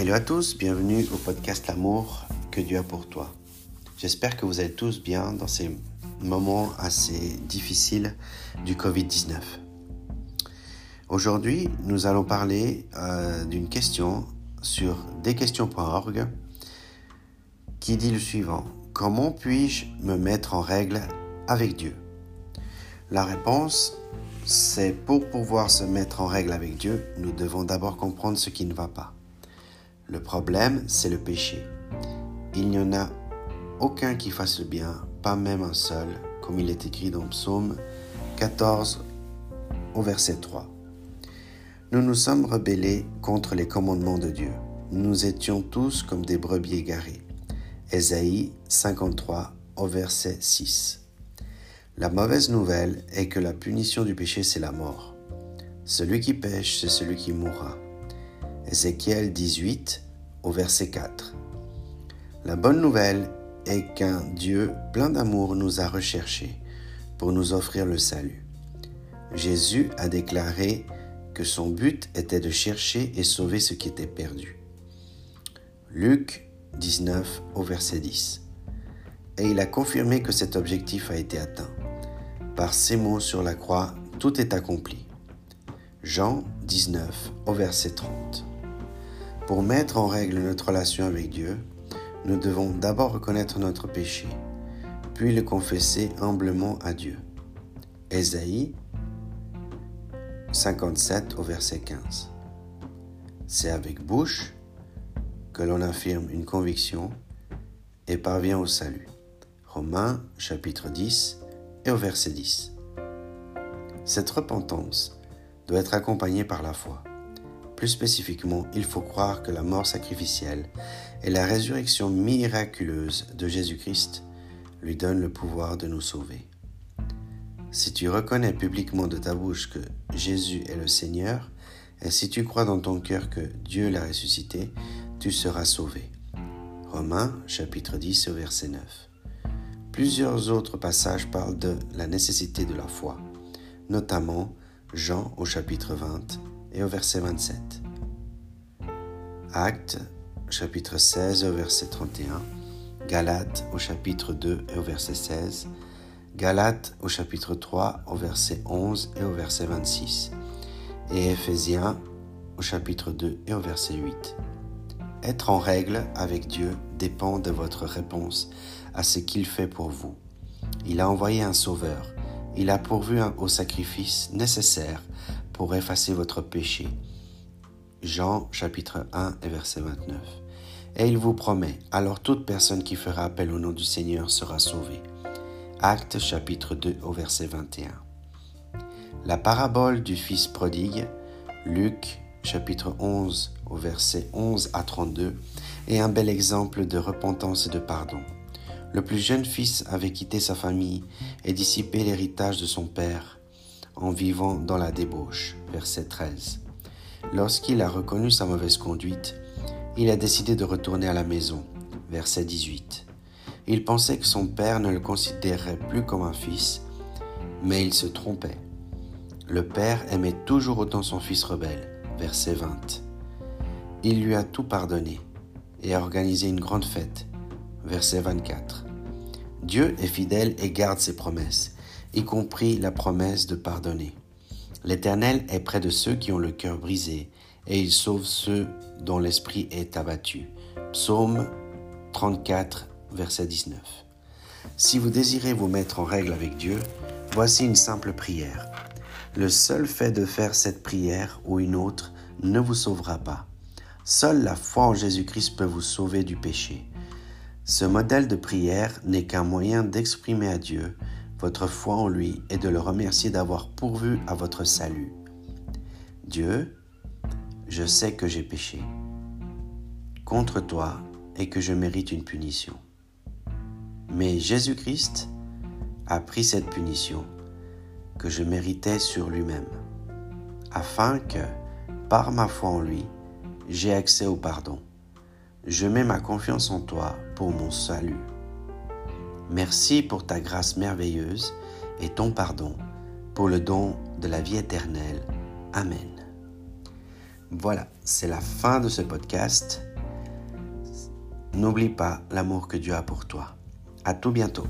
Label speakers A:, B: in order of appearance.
A: Hello à tous, bienvenue au podcast L'amour que Dieu a pour toi. J'espère que vous allez tous bien dans ces moments assez difficiles du Covid-19. Aujourd'hui, nous allons parler euh, d'une question sur desquestions.org qui dit le suivant. Comment puis-je me mettre en règle avec Dieu? La réponse, c'est pour pouvoir se mettre en règle avec Dieu, nous devons d'abord comprendre ce qui ne va pas. Le problème, c'est le péché. Il n'y en a aucun qui fasse le bien, pas même un seul, comme il est écrit dans Psaume 14 au verset 3. Nous nous sommes rebellés contre les commandements de Dieu. Nous étions tous comme des brebis égarées. Ésaïe 53 au verset 6. La mauvaise nouvelle est que la punition du péché, c'est la mort. Celui qui pêche, c'est celui qui mourra. Ézéchiel 18 au verset 4. La bonne nouvelle est qu'un Dieu plein d'amour nous a recherchés pour nous offrir le salut. Jésus a déclaré que son but était de chercher et sauver ce qui était perdu. Luc 19 au verset 10. Et il a confirmé que cet objectif a été atteint. Par ces mots sur la croix, tout est accompli. Jean 19 au verset 30. Pour mettre en règle notre relation avec Dieu, nous devons d'abord reconnaître notre péché, puis le confesser humblement à Dieu. Ésaïe 57 au verset 15. C'est avec bouche que l'on affirme une conviction et parvient au salut. Romains chapitre 10 et au verset 10. Cette repentance doit être accompagnée par la foi. Plus spécifiquement, il faut croire que la mort sacrificielle et la résurrection miraculeuse de Jésus-Christ lui donnent le pouvoir de nous sauver. Si tu reconnais publiquement de ta bouche que Jésus est le Seigneur, et si tu crois dans ton cœur que Dieu l'a ressuscité, tu seras sauvé. Romains chapitre 10 verset 9. Plusieurs autres passages parlent de la nécessité de la foi, notamment Jean au chapitre 20 et au verset 27. Actes, chapitre 16 au verset 31. Galates au chapitre 2 et au verset 16. Galates au chapitre 3 au verset 11 et au verset 26. Et Éphésiens au chapitre 2 et au verset 8. Être en règle avec Dieu dépend de votre réponse à ce qu'il fait pour vous. Il a envoyé un sauveur. Il a pourvu au sacrifice nécessaire pour effacer votre péché. Jean chapitre 1 et verset 29. Et il vous promet, alors toute personne qui fera appel au nom du Seigneur sera sauvée. Acte chapitre 2 au verset 21. La parabole du Fils prodigue, Luc chapitre 11 au verset 11 à 32, est un bel exemple de repentance et de pardon. Le plus jeune fils avait quitté sa famille et dissipé l'héritage de son père en vivant dans la débauche. Verset 13. Lorsqu'il a reconnu sa mauvaise conduite, il a décidé de retourner à la maison. Verset 18. Il pensait que son père ne le considérerait plus comme un fils, mais il se trompait. Le père aimait toujours autant son fils rebelle. Verset 20. Il lui a tout pardonné et a organisé une grande fête. Verset 24. Dieu est fidèle et garde ses promesses y compris la promesse de pardonner. L'Éternel est près de ceux qui ont le cœur brisé, et il sauve ceux dont l'esprit est abattu. Psaume 34, verset 19. Si vous désirez vous mettre en règle avec Dieu, voici une simple prière. Le seul fait de faire cette prière ou une autre ne vous sauvera pas. Seule la foi en Jésus-Christ peut vous sauver du péché. Ce modèle de prière n'est qu'un moyen d'exprimer à Dieu votre foi en lui et de le remercier d'avoir pourvu à votre salut. Dieu, je sais que j'ai péché contre toi et que je mérite une punition. Mais Jésus-Christ a pris cette punition que je méritais sur lui-même, afin que, par ma foi en lui, j'ai accès au pardon. Je mets ma confiance en toi pour mon salut. Merci pour ta grâce merveilleuse et ton pardon, pour le don de la vie éternelle. Amen. Voilà, c'est la fin de ce podcast. n'oublie pas l'amour que Dieu a pour toi. À tout bientôt.